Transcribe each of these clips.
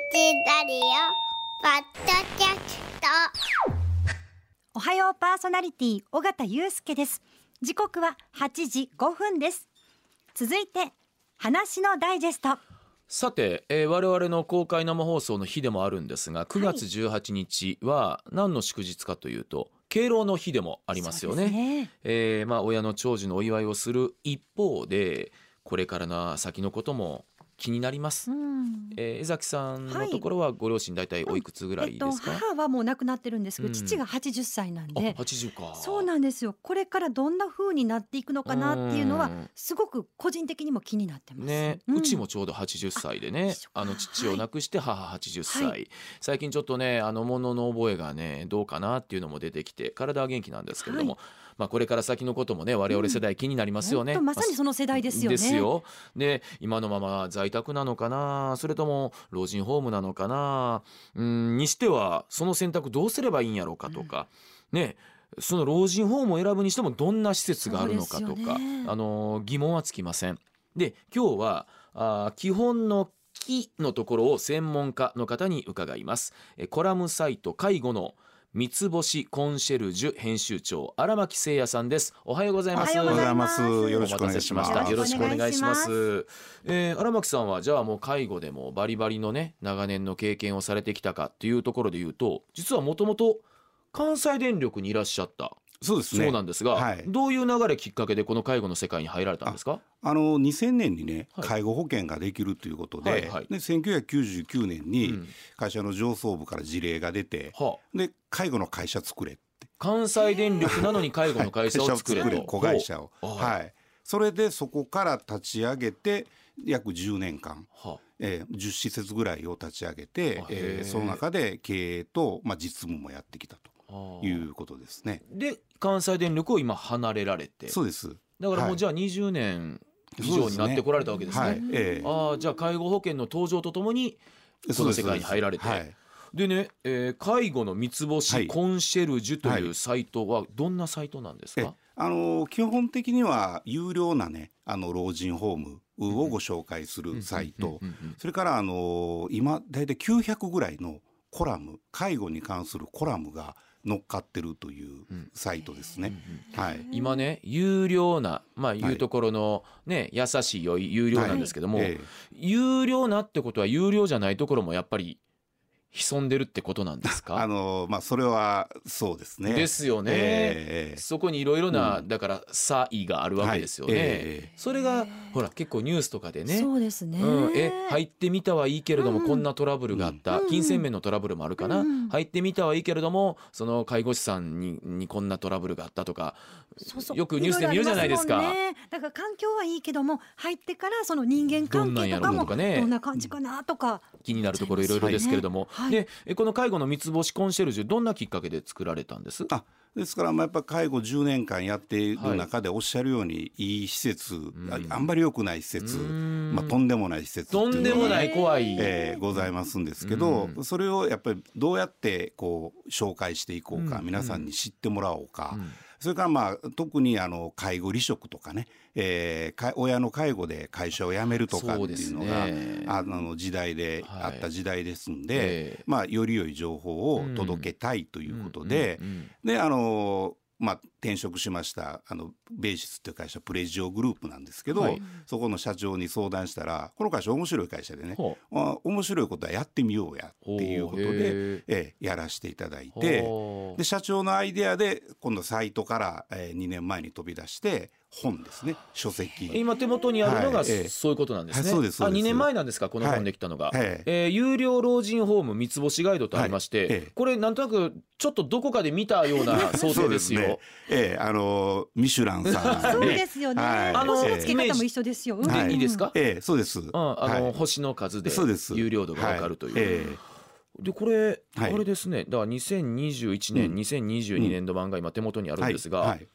ラリオポッドキャスト。おはようパーソナリティ尾形祐介です。時刻は8時5分です。続いて話のダイジェスト。さて、えー我々の公開生放送の日でもあるんですが9月18日は何の祝日かというと敬老の日でもありますよね。ね。えーまあ、親の長寿のお祝いをする一方でこれからの先のことも気になります。うん。えー江崎さんのところはご両親大体おいくつぐらえっといですか、母はもう亡くなってるんですけど、うん。父が80歳なんあで80か。そうなんですよ。これからどんな風になっていくのかなっていうのはうん。すごく個人的にも気になってます。ね、ん。うちもちょうど80歳でねあの父を亡くして母80歳、は最近ちょっとねあの物の覚えがねどうかなっていうのも出てきて体は元気なんですけれども、はまあこれから先のこともね我々世代気になりますよね、本当まさにその世代ですよね。ですよ。で今のまま在宅なのかな？それとも老人ホームなのかな？うんにしてはその選択どうすればいいんやろうかとか、ねその老人ホームを選ぶにしてもどんな施設があるのかとか、ね。あの疑問はつきません。で今日はあー基本の木のところを専門家の方に伺います。えコラムサイト介護の三つ星コンシェルジュ編集長荒牧誠也さんです。おはようございます。おはようございますようございますよろしくお願いしましよろしくお願いします。えー荒牧さんはじゃあもう介護でもバリバリのね長年の経験をされてきたかっていうところで言うと実はもともと関西電力にいらっしゃったそうですね。そうなんですが、はい。どういう流れきっかけでこの介護の世界に入られたんですか？あの2000年にね、はい。介護保険ができるということで、はいはい。で1999年うにん。会社の上層部から事例が出て、はあ。で介護の会社作れって。関西電力なのに介護の会社を作れと、子会社を、はい、それでそこから立ち上げて約10年間、はえー、10施設ぐらいを立ち上げてえーその中で経営と、まあ、実務もやってきたということですね。で関西電力を今離れられて。そうです。だからもはい。うじゃあ20年以上になってこられたわけですね。はい。ええ。ああじゃあ介護保険の登場とともにこの世界に入られて。でね、えー介護の三つ星はい。コンシェルジュというはい。サイトはどんなサイトなんですえか、あの基本的には有料なねあの老人ホームをご紹介するサイト。それからあの今大体900ぐらいのコラム介護に関するコラムが乗っかってるというサイトですね。はい。今ね有料なまあい。うところのね、優しい良い有料なんですけども、ええ。有料なってことは有料じゃないところもやっぱり潜んでるってことなんですか？あのまあそれはそうですね。ですよね、ええそこにいろいろな、だから差異があるわけですよね、はい。ええ。それがほら結構ニュースとかでね。そうですね、うん、え入ってみたはいいけれども、うん。うんこんなトラブルがあった、うん。金銭面のトラブルもあるかな、うん。うん入ってみたはいいけれどもその介護士さんににこんなトラブルがあったとかよくニュースで見るじゃないですか。ね。だから環境はいいけども入ってからその人間関係とかもどんな感じかなとか、気になるところいろいろですけれども、はい。でえこの介護の三つ星コンシェルジュどんなきっかけで作られたんです？あですからまあやっぱ介護10年間やっている中でおっしゃるようにいい施設、ああんまり良くない施設、ん。まあ、とんでもない施設っていうとのがんでもない怖い、えーございますんですけど、うそれをやっぱりどうやってこう紹介していこうか、うん。皆さんに知ってもらおうか、うんそれからまあ特にあの介護離職とかね、えーか親の介護で会社を辞めるとかっていうのがねあの時代で、はいあった時代ですんで、ええ。まあ、より良い情報を届けたいということで、であのまあ、転職しましたあのベーシスっていう会社プレジオグループなんですけど、はい。そこの社長に相談したらこの会社面白い会社でねほあ面白いことはやってみようやっていうことでー、ええやらせていただいてで社長のアイデアで今度サイトから、えー、2年前に飛び出して本ですね書籍。今手元にあるのがそういうことなんですね。はいそうですそうです。あ2年前なんですかこの本できたのが。はい。ええー有料老人ホーム三つ星ガイドとありまして、はいええ。これなんとなくちょっとどこかで見たような 想定ですよ。ねええあのミシュランさん、ね、そうですよね、はい。あの星の付け方も一緒ですよ、うん。でいいですか？ええそうです。うん、あの、はい。星の数でそうです。有料度がわかるという。はい。えでこれ、はい。あれですね。だから2021年、うん。2022年度版が今手元にあるんですが、はい。はい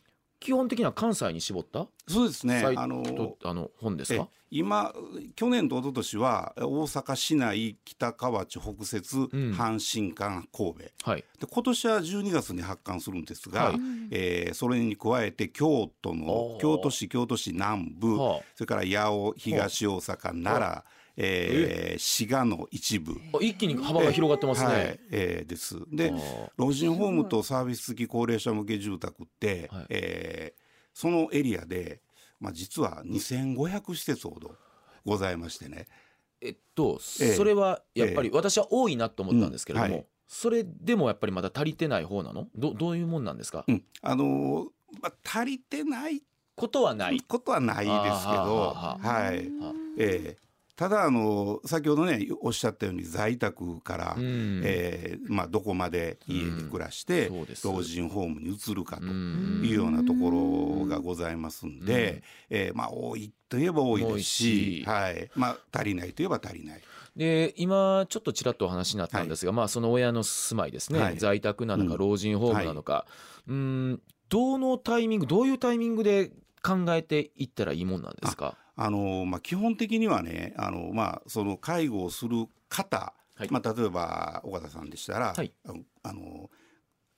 基本的には関西に絞った？そうですね。あのあの本ですえか今去年と一昨年は大阪市内北河内北摂、ん。阪神間神戸。はい。で今年は12月に発刊するんですが、はい。えーそれに加えて京都おのー。京都市京都市南部、はあ。それから八尾東大阪奈良、えー滋賀の一部。あ一気に幅が広がってますね。はいえーです。で老人ホームとサービス付き高齢者向け住宅って、はい。えーそのエリアで、まあ、実は2500施設ほどございましてね。えっと、ええそれはやっぱり私は多いなと思ったんですけれども、うんはい。それでもやっぱりまだ足りてない方なの？どどういうもんなんですか、うん。あのーまあ、足りてないことはない。ことはないですけど、はい。はえーただあの先ほどねおっしゃったように在宅から、うん。えーまあ、どこまで家で暮らして、老人ホームに移るかとうん。いうようなところがございますんで、えーまあ、多いといえば多いですしはい。まあ、足りないといえば足りない。で今ちょっとちらっとお話になったんですが、まあその親の住まいですね、はい。在宅なのかうん。老人ホームなのか、うーん。どのタイミングどういうタイミングで考えていったらいいもんなんですか？あのまあ、基本的にはねあの、まあ、その介護をする方、はい。まあ、例えば尾形さんでしたら、はい。あの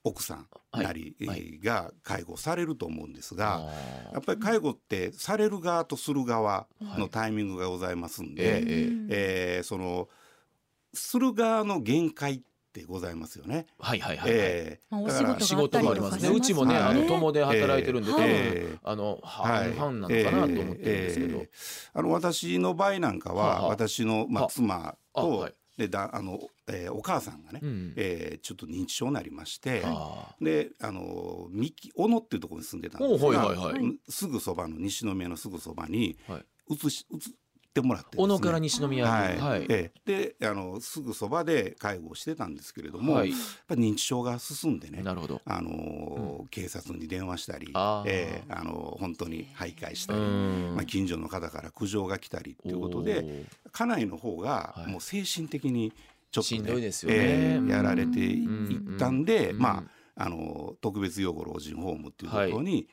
奥さんはい。なり、はいが介護されると思うんですが、あやっぱり介護ってされる側とする側はい。のタイミングがございますんえで、ええ。えーそのする側の限界ってございますよね。はいはいはい、はい。えーまあおだから仕仕事事もありますね。うちもね、はい。あの友で働いてるんで、多分、ええあのはい。半々なのかなと思ってるんですけど、ええ。あの私の場合なんかは、はあはあ。私の、まあ、はあ。妻と、あはい。でだあの、えーお母さんがね、うんえーちょっと認知症になりまして、あ。であの三木小野っていうところに住んでたんですが、おはいはいはい。うんすぐそばの西宮のすぐそばにはい。移し移ってもらってですね。小野から西宮に、はい。はい。ええ。であのすぐそばで介護をしてたんですけれども、はい。やっぱり認知症が進んでねなるほど。あの警察に電話したり、あー。ええあの本当に徘徊したうり、ん。まあ、近所の方から苦情が来たりということで家内の方がはい。もう精神的にちょっと、しんどいですよね。ええやられていうんったんで、うん。まああの特別養護老人ホームっていうところに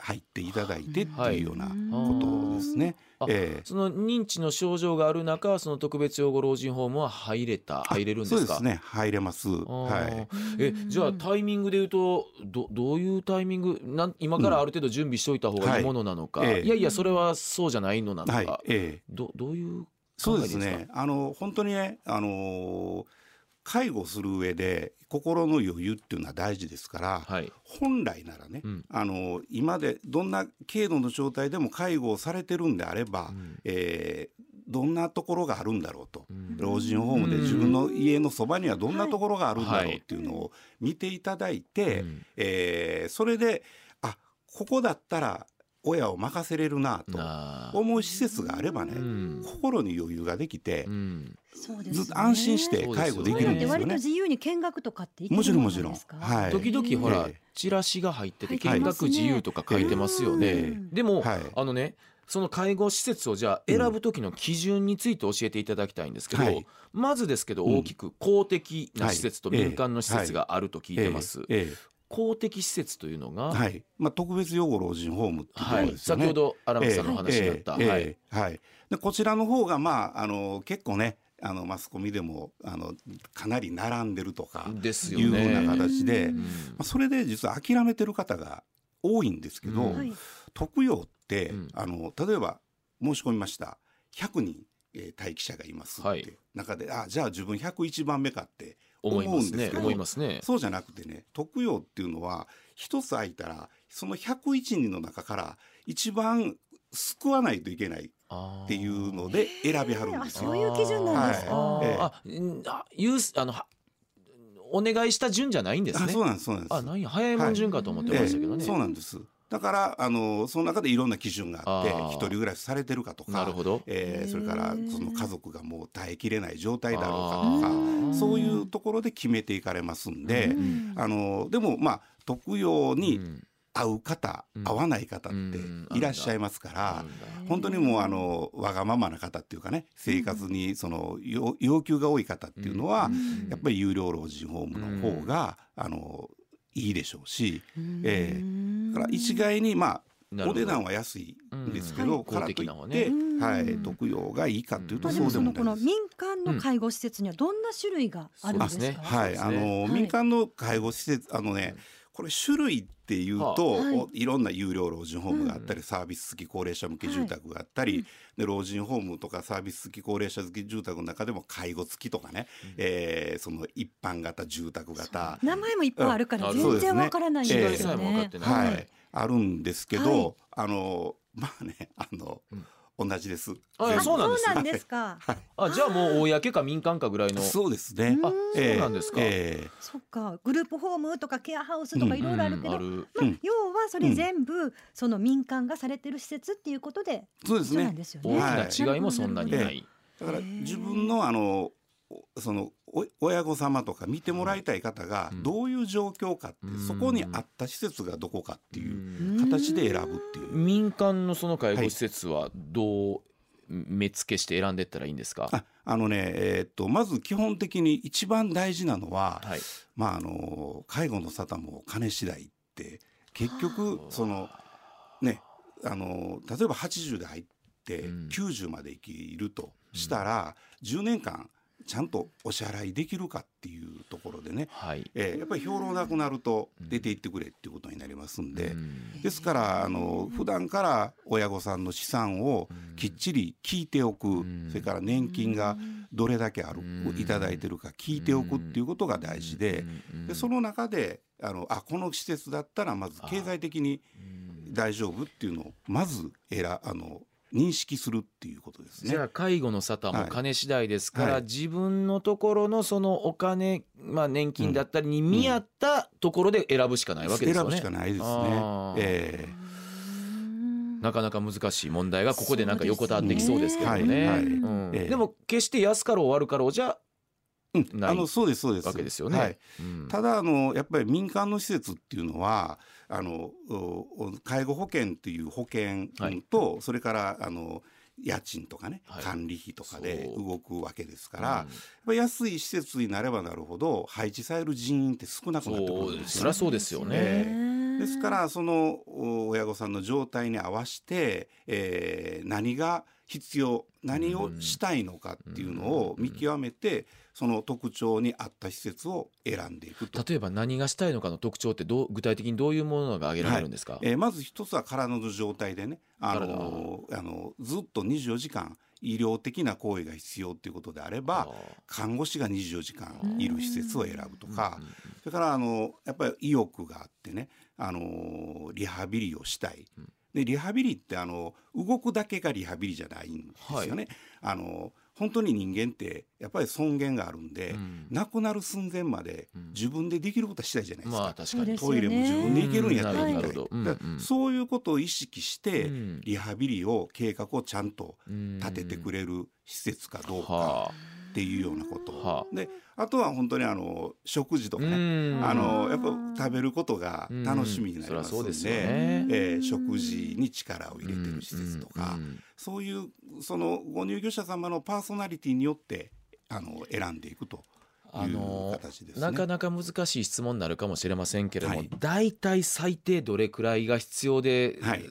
入っていただいてっていうようなことですね。あええその認知の症状がある中、その特別養護老人ホームは入れた、入れるんですか？そうですね入れます。はい。えじゃあタイミングで言うとどどういうタイミング？なん今からある程度準備しておいた方がいいものなのか、はいええいやいやそれはそうじゃないのなのか、はい。ええどどういうそうですか？ですね。あの本当にね、あの介護する上で心の余裕っていうのは大事ですから、はい。本来ならね、うん。あの今でどんな軽度の状態でも介護をされてるんであれば、うん。えーどんなところがあるんだろうと、うん。老人ホームでうん。自分の家のそばにはどんなところがあるんだろうはいっていうのを見ていただいて、うん。えーそれであここだったら親を任せれるなと思う施設があればね、うん。心に余裕ができて、うん。ずっと安心して介護できるんですよね。割と割と。自由に見学とかってもちろんももちろん。はい。時々ほら、ええ。チラシが入ってて見学自由とか書いてますよね、ええでも、はい。あのねその介護施設をじゃあ選ぶ時の基準について教えていただきたいんですけど、はい。まずですけどうん。大きく公的な施設とはい。民間の施設があると聞いてます、え。ええ公的施設というのが、えはい。まあ、特別養護老人ホームっていうとこはいろですよね。先ほど荒牧さんのお話にあった、ええ。はい。ええ。はい。でこちらの方が、まあ、あの結構ねあのマスコミでもあのかなり並んでるとかですよいうふうね。な形で、うん。まうんあ、それで実は諦めてる方が多いんですけど、うん。はい。特養って、うん。あの例えば申し込みました。100人、えー待機者がいますって、はい。中であじゃあ自分101番目かって思いますね思うんですけど思いますね。そうじゃなくてね特養っていうのは一つ空いたらその101人の中から一番救わないといけないっていうので選びはるんですよ。あそういう基準なんですか。あユースあのはお願いした順じゃないんですねあそう。なんですそうなんです。あなんや早いもん順かと思ってましたけどね。ええそうなんです。だからあのその中でいろんな基準があって一人暮らしされてるかとかなるほど。えーそれからその家族がもう耐えきれない状態だろうかとあかー。そういうところで決めていかれますんで、うんあのでもまあ特養にうん。合う方、うん。合わない方っうん。ていらっしゃいますから、あるんだ。本当にもうあのわがままな方っていうかね生活にその要要求が多い方っていうのは、うん。やっぱり有料老人ホームの方が、あのいいでしょうし、ええ。だから一概にまあお値段は安いんですけど、うん。はいからといって、うん。はい、特養がいいかっていうとそうでもそのこもないです。の民間の介護施設にはどんな種類があるんですか？そうですね。はい、あの、はい。民間の介護施設あのねこれ種類っていうと、はい。おいろんな有料老人ホームがあったり、サービス付き高齢者向け住宅があったり、で老人ホームとかサービス付き高齢者付き住宅の中でも介護付きとかね、えーその一般型住宅型。名前もいっぱいあるからうん。全然わからないんですよね。はい、あるんですけど、はい。あのまあねあの、同じです。あそうなんです。そうなんですか。あじゃあもう公か民間かぐらいの。そうですね。あええ。そうなんですか。ええ。そっか、グループホームとかケアハウスとかいろいろあるけど、うん。あるまあうん。要はそれ全部その民間がされてる施設っていうことでそうですね。そうなんで。すよ大ね。きな違いもそんなになはいい。だから自分のあのおそのお親御様とか見てもらいたい方がうん。どういう状況かって、うん。そこに合った施設がどこかっていううん。形で選ぶっていう。民間のその介護施設はどう目付けして選んでいったらいいんですか？ああのね、えーっとまず基本的に一番大事なのは、はい。まああの介護の沙汰も金次第って結局そのねあの例えば80で入ってうん。90まで生きるとしたら、10年間ちゃんとお支払いできるかっていうところでね、はい。えーやっぱり兵糧なくなると出て行ってくれっていうことになりますんで、うん。ですからあの普段から親御さんの資産をきっちり聞いておく、ん。それから年金がどれだけある、うん。いただいてるか聞いておくっていうことが大事で,、うん。でその中であのあこの施設だったらまず経済的に大丈夫っていうのをまず選あの認識するっていうことですね。じゃあ介護の沙汰もはい。金次第ですから、はい。自分のところのそのお金、まあ、年金だったりに見合ったところで選ぶしかないわけですよね。選ぶしかないですね。あ。ー。えなかなか難しい問題がここでなんか横たわってきそうですけどね。でも決して安かろう悪かろうじゃえうん。あのそうですそうです。わけですよね。はい。うん。ただあのやっぱり民間の施設っていうのはあのお介護保険っていう保険と、それからあの家賃とかね、はい。管理費とかで動くわけですから、やっぱり安い施設になればなるほど配置される人員って少なくなってくるんですよね。そりゃそうですよね。えですからそのお親御さんの状態に合わせて、えー何が必要何をしたいのかっていうのを見極めてその特徴に合った施設を選んでいくと。例えば何がしたいのかの特徴ってどう具体的にどういうものが挙げられるんですか、えーまず一つは体の状態でねあのあのずっと24時間医療的な行為が必要っていうことであれば看護師が24時間いる施設を選ぶとかそれからあのやっぱり意欲があってねあのリハビリをしたい。でリハビリってあの動くだけがリハビリじゃないんですよね。あの本当に人間ってやっぱり尊厳があるんで、うん。亡くなる寸前まで自分でできることはしたいじゃないですか。まあ確かトイレも自分で行けるんやったら行きたいうんうん。そういうことを意識して、うん。リハビリを計画をちゃんとうん。立ててくれる施設かどうか。はっていうようなこと、はであとは本当にあの食事とあかね、うん。あのやっぱ食べることが楽しみになりますので,、ね。えー食事に力を入れてる施設とか、そういうそのご入居者様のパーソナリティによってあの選んでいくというあの形ですね。なかなか難しい質問になるかもしれませんけれども、はい。だいたい最低どれくらいが必要で、はい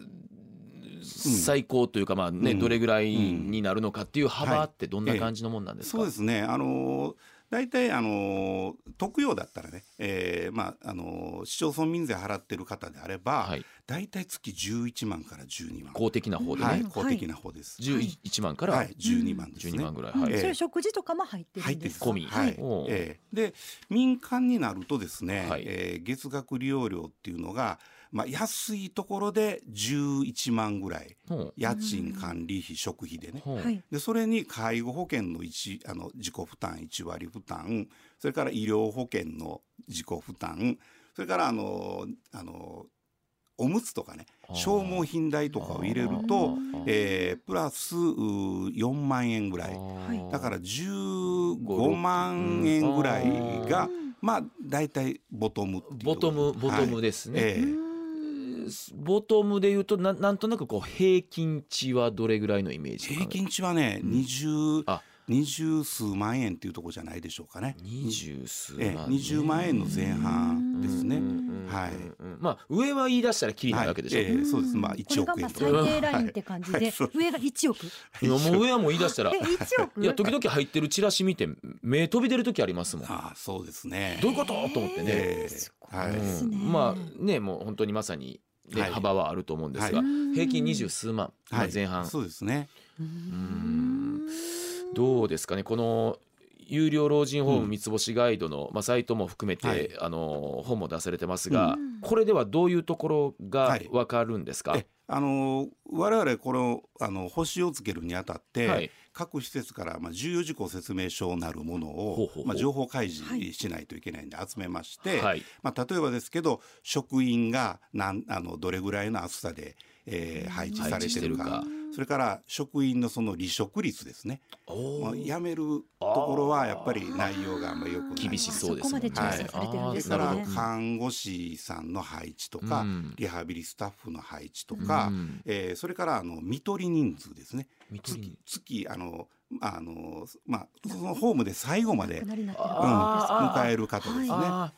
最高というかまあね、うん。どれぐらいになるのかっていう幅ってどんな感じのもんなんですか、そうですね。あのー大体あのー特養だったらね、えーまああのー市町村民税払ってる方であれば、はい大体月11万から12万。公的な方でね、はい、公的な方です。11万からはい、12万ですね。12万ぐらい、うんはい。ええそれ食事とかも入ってる入ってるんです。か込み。はい。ええ。で民間になるとですね、はい。えー月額利用料っていうのが、まあ、安いところで11万ぐらい。ほう。家賃管理費食費でね。ほうはい。でそれに介護保険の一あの自己負担1割負担。それから医療保険の自己負担。それからあのあのおむつとかね消耗品代とかを入れると、えープラスうー4万円ぐらい。はい。だから15万円ぐらいがまあ大体ボトムっていう。ボトムボトムで、ですね、はいええボトムで言うとななんとなくこう平均値はどれぐらいのイメージ平均値はね、20あ二十数万円っていうところじゃないでしょうかね。二十数万、ええ、20万円の前半ですね。はい。まあ上は言い出したらきりないわけでしょ、はい。ええそうです。まあこ1れがまあ億円とか。最低ラインって感じで。はい。そう上が1億。いやもう上はもう言い出したら。え1億？いや時々入ってるチラシ見て目飛び出る時ありますもん。ああそうですね。どういうこと？と思ってね、はい。うん。ねまあねもう本当にまさに、ねはい。幅はあると思うんですが、は平均二十数万、まあはい。前半、そうですね。んどうですかね？この有料老人ホームうん。三つ星ガイドの、まあ、サイトも含めて、はい。あの本も出されてますが、うん。これではどういうところがはい。わかるんですか、えあの我々このあの星をつけるにあたって、はい。各施設からまあ重要事項説明書なるものをまあ情報開示しないといけないんで集めまして、はい。まあ例えばですけど職員がなんあのどれぐらいの暑さで、えー配置されてるかそれから職員のその離職率ですね。まあ辞めるところはやっぱり内容があんまりよくない。厳しそうですね。そこまで調査されてるんですそれからね。看護師さんの配置とか、うん。リハビリスタッフの配置とか、うん。えーそれからあの見取り人数ですね。月月あのあのまあそのホームで最後まで、うん、迎える方ですね、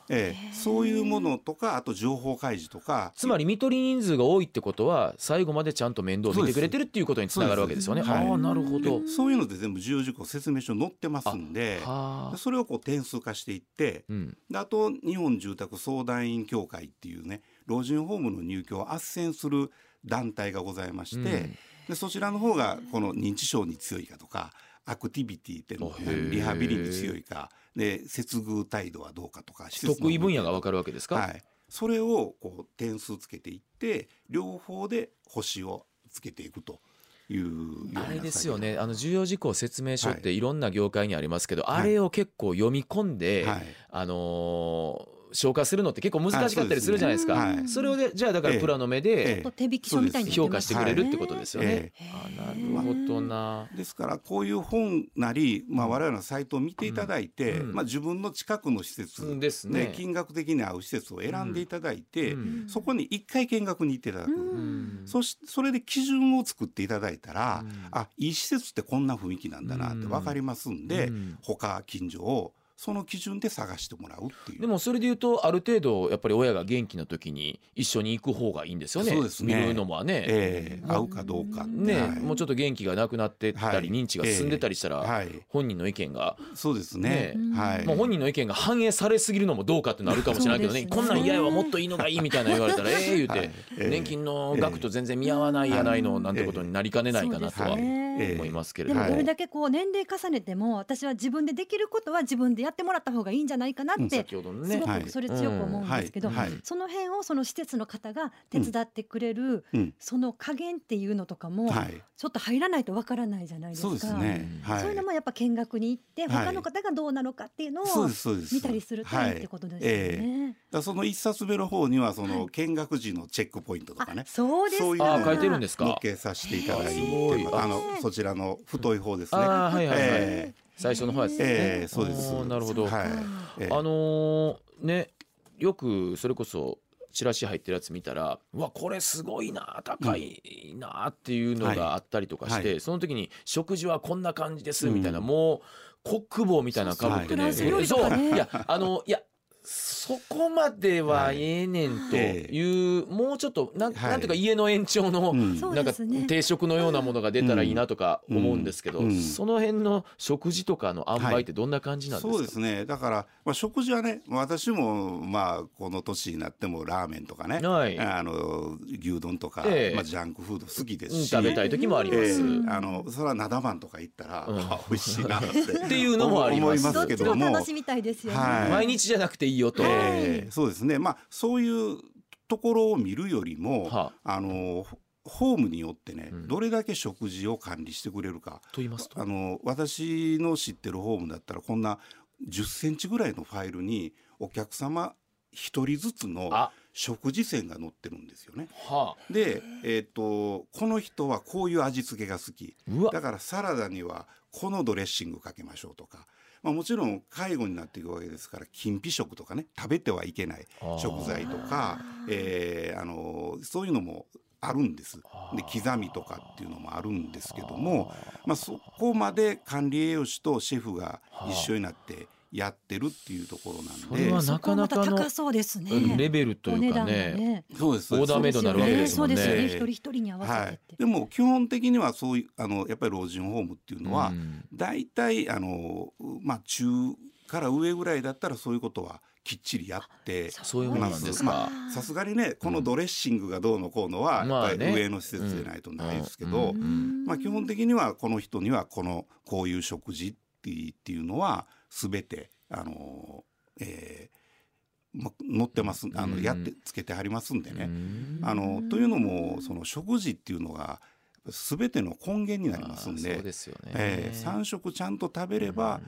ええそういうものとかあと情報開示とかつまり見取り人数が多いってことは最後までちゃんと面倒を見てくれてるっていうことにつながるわけですよね。そうですああなるほどで。そういうので全部重要事項説明書載ってますんではあ。それをこう点数化していってうん。であと日本住宅相談員協会っていうね老人ホームの入居を斡旋する団体がございまして、うん。でそちらの方がこの認知症に強いかとかアクティビティっていうのリハビリに強いかで接遇態度はどうかとか得意分野がわかるわけですか？はい、それをこう点数つけていって両方で星をつけていくというあれですよ作ね。あの重要事項説明書っはい。ていろんな業界にありますけど、はい。あれを結構読み込んで、業はい。あのー消化するのって結構難しかったりするじゃないですか。はいそすね。はいそれをでじゃあだからええプラの目えで手引き書みたいに評価してくれるってことですよね。えあなるほどな。ですからこういう本なり、まあ、我々のサイトを見ていただいて、うん。まあ、自分の近くの施設ですでね。金額的に合う施設を選んでいただいて、うん。そこに一回見学に行っていただく、うん。そしそれで基準を作っていただいたら、うん。あいい施設ってこんな雰囲気なんだなって分かりますんで、うん。他近所をその基準で探してもらうっていう。でもそれで言うとある程度やっぱり親が元気な時に一緒に行く方がいいんですよね。そうですね。見るのもね。ええ。合うかどうかって。ね、はい。もうちょっと元気がなくなってったり、はい。認知が進んでたりしたら、はい、本人の意見が、そうですね。ね。はい、もう本人の意見が反映されすぎるのもどうかってなるかもしれないけどね。ね。こんなん嫌やわもっといいのがいいみたいな言われたら ええ言うて、はい。ええ。年金の額と全然見合わないやないのなんてことになりかねないかなとは思いますけれども。でもどれだけこう年齢重ねても私は自分でできることは自分でやってもらった方がいいんじゃないかなって先ほどのね。すごはい。くそれ強く思うんですけどはいはい。その辺をその施設の方が手伝ってくれるうん。その加減っていうのとかもはい、ちょっと入らないとわからないじゃないですか。そうですね、はい、そういうのもやっぱ見学に行ってはい。他の方がどうなのかっていうのを見たりするとい。いってことですよね。その一冊目の方にはそはい。の見学時のチェックポイントとかね、そうですか。そういうのあ書いてるんですか？載っけさせていただいてあのそちらの太い方ですね。はいはいはい、え最初の方やつですね、ええそうです。なるほど、はい。ええ。あのーねよくそれこそチラシ入ってるやつ見たらうわこれすごいな高いなっていうのがあったりとかして、はい。その時に食事はこんな感じですうん。みたいな、もうコック帽みたいなのかぶってね、そういやあのいやそこまではええねんという、もうちょっとなん,、はい。なんていうか家の延長の、なんか定食のようなものが出たらいいなとか思うんですけど、うん。うんその辺の食事とかの塩梅ってどんな感じなんですか、そうですね。だから、まあ、食事はね私もまあこの年になってもラーメンとかね、はい。あの牛丼とか、ええ。まあ、ジャンクフード好きですうんし、食べたい時もあります、ええ。うん。あのそれは灘番とか行ったら、うん。あ 美味しいなってっていうのもあります。思いますけども。どっちも楽しみたいですよね。はい。毎日じゃなくていいよと、ええそうですね。まあそういうところを見るよりも、はあ。のホームによってね、うん。どれだけ食事を管理してくれるか。と言いますと？あの私の知ってるホームだったらこんな10センチぐらいのファイルにお客様一人ずつのあ。食事線が載ってるんですよね。はあ。で、えー、とこの人はこういう味付けが好き。だからサラダにはこのドレッシングかけましょうとか、まあ、もちろん介護になっていくわけですから禁忌食とかね食べてはいけない食材とか、えーあのそういうのもあるんです。で刻みとかっていうのもあるんですけども、まあ、そこまで管理栄養士とシェフが一緒になってやってるっていうところなんで。それは。なかなかの高そうですね。レベルというかねね。そうです。オーダーメイドになるわけですもんね。そうですよね。ええ。一人一人に合わはいせて。でも基本的にはそういうあのやっぱり老人ホームっていうのは、うん。大体あのまあ中から上ぐらいだったらそういうことはきっちりやってそういうものなんですか。まあさすがにねこのドレッシングがどうのこうのはまあね。やっぱり上の施設でないとないですけど、うん。うん。まあ、基本的にはこの人にはこのこういう食事っていうっていうのは全てあの、えーま載ってます。あのうんやってつけてはりますんでね。うん。あのというのもその食事っていうのが全ての根源になりますんでそうですよね。えー、3食ちゃんと食べれば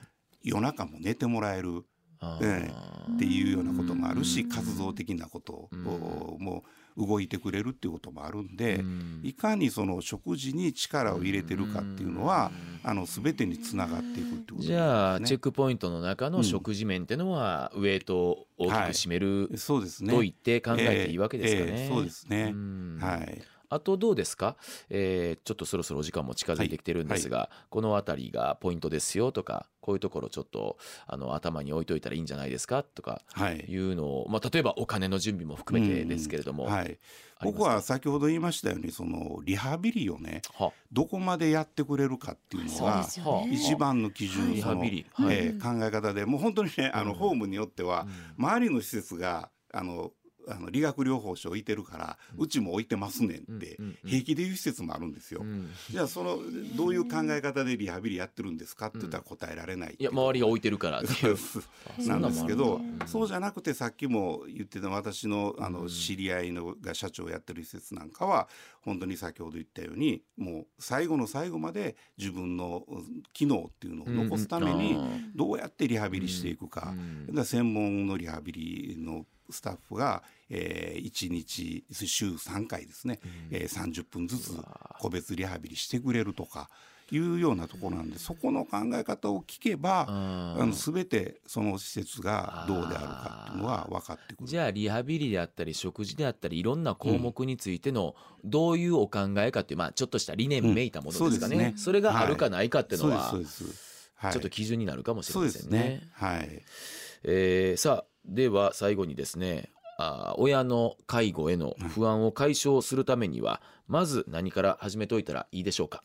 夜中も寝てもらえる。あえーっていうようなこともあるしうん活動的なこともう動いてくれるっていうこともあるんでうんいかにその食事に力を入れてるかっていうのはあの全てにつながっていくってことですね。じゃあチェックポイントの中の食事面っていうのはウエイトを大きく占めるそうですね。と言って考えていいわけですかね。ええええそうですねんはい。あとどうですか、えーちょっとそろそろお時間も近づいてきてるんですが、この辺りがポイントですよとかこういうところちょっとあの頭に置いといたらいいんじゃないですか？とかはい。いうのを、まあ、例えばお金の準備も含めてですけれども、はい。僕は先ほど言いましたようにそのリハビリをねは。どこまでやってくれるかっていうのが一番の基準、はい。リハビリ。えー考え方で。もう本当にねあうん。のホームによってはうん。周りの施設があのあの理学療法士置いてるからうちも置いてますねんって平気で言う施設もあるんですよ。うん。じゃあそのどういう考え方でリハビリやってるんですかって言ったら答えられないいや周りが置いてるからっていう。なんですけどそうじゃなくてさっきも言ってた私のあうんの知り合いのが社長をやってる施設なんかは本当に先ほど言ったようにもう最後の最後まで自分のうん機能っていうのを残すためにどうやってリハビリしていくか,、うん。だから専門のリハビリのスタッフが、え1日週3回ですね、えー30分ずつ個別リハビリしてくれるとかいうようなところなんでそこの考え方を聞けば、ああの全てその施設がどうであるかっていうのは分かってくる。じゃあリハビリであったり食事であったりいろんな項目についてのどういうお考えかっていうまあちょっとした理念めいたものですかね,、うんそねそれがあるかないかっていうのは。はい、ちょっと基準になるかもしれませんね。ね。はい。えーさあでは最後にですねあー親の介護への不安を解消するためには、まず何から始めておいたらいいでしょうか？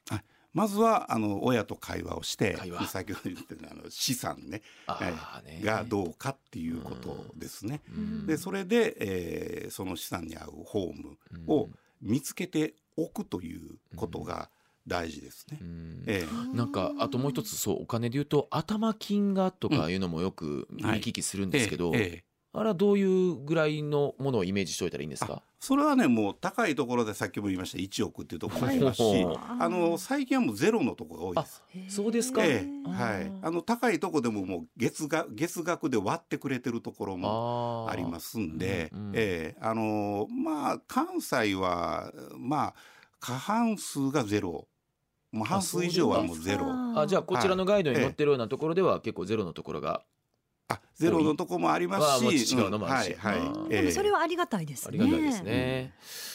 まずはあの親と会話をして先ほど言ったあの資産ね。あはい。がどうかっていうことですね。うん。でそれで、えーその資産に合うホームを見つけておくということが大事ですね。うん。ええ。なんかあともう一つそうお金で言うと頭金がとかいうのもよく見聞きするんですけど、ええええ。あれはどういうぐらいのものをイメージしておいたらいいんですか？それはねもう高いところでさっきも言いました。1億っていうところもありますし、はい。あの最近はもうゼロのところが多いです。そうですか、ええはい、あの高いところでももう月額月額で割ってくれてるところもありますんで、うんうん。ええ。あのまあ関西はまあ過半数がゼロ、まあ、半数以上はもうゼロ。あじゃあこちらのガイドに載ってるようなところでは結構ゼロのところが。あゼロのとこもありますし、違うのもあるし。うんはいでもそれはありがたいですね。ありがたいですね。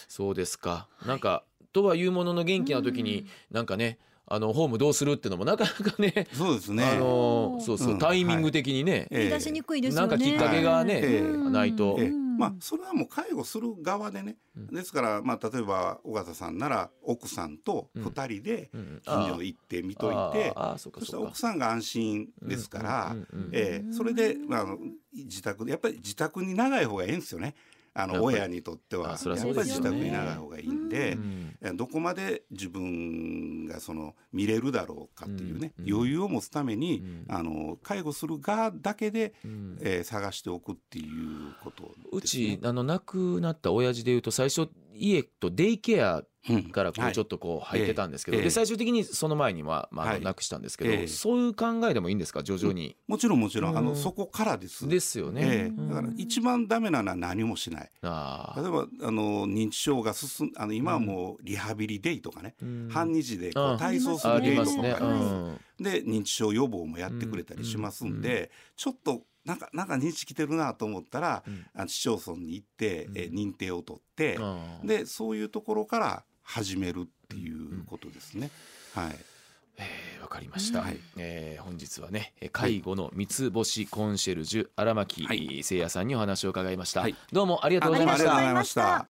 そうですか。なんかとはいうものの元気な時になんかねあのホームどうするってのもなかなかねそうですね。あのそうそううん。タイミング的にねええ。言い出しにくいですよね。なんかきっかけがねええ。ないと。ええ。うんまあそれはもう介護する側でね、うん。ですからまあ例えば尾形さんなら奥さんとうん。2人でうん。近所行って見といて、そうかそしたら奥さんが安心ですから、うええ。それで、まあ自宅でやっぱり自宅に長い方がいいんですよねあの親にとってはやっぱり自宅に長い方がいいんで、どこまで自分がその見れるだろうかっていうね、余裕を持つために、うん。あの介護する側だけで、うん。えー探しておくっていうことです、ね、うちあの亡くなった親父でいうと最初家とデイケアうんからこはい。うちょっとこう入ってたんですけど、ええ。で最終的にその前にはまあなくしたんですけど、ええ。そういう考えでもいいんですか？徐々に。もちろんもちろん、あうん。のそこからです。ですよね。ええ。だから一番ダメなのは何もしない。あ例えばあの認知症が進んあの今はもうリハビリデイとかね、ー半日でこあう体操すあるデイとかね。もあります。うん。で認知症予防もやってくれたりしますんで、ちょっとなんかなんか認知来てるなと思ったら、うん。あの市町村に行って、えうん。認定を取って、あー。でそういうところから始めるっていうことですね。はい。えーわかりました、はい。えー本日はねえー介護の三つ星コンシェルジュ荒牧はい。聖也さんにお話を伺いました、はい。どうもありがとうございました。ありがとうございました。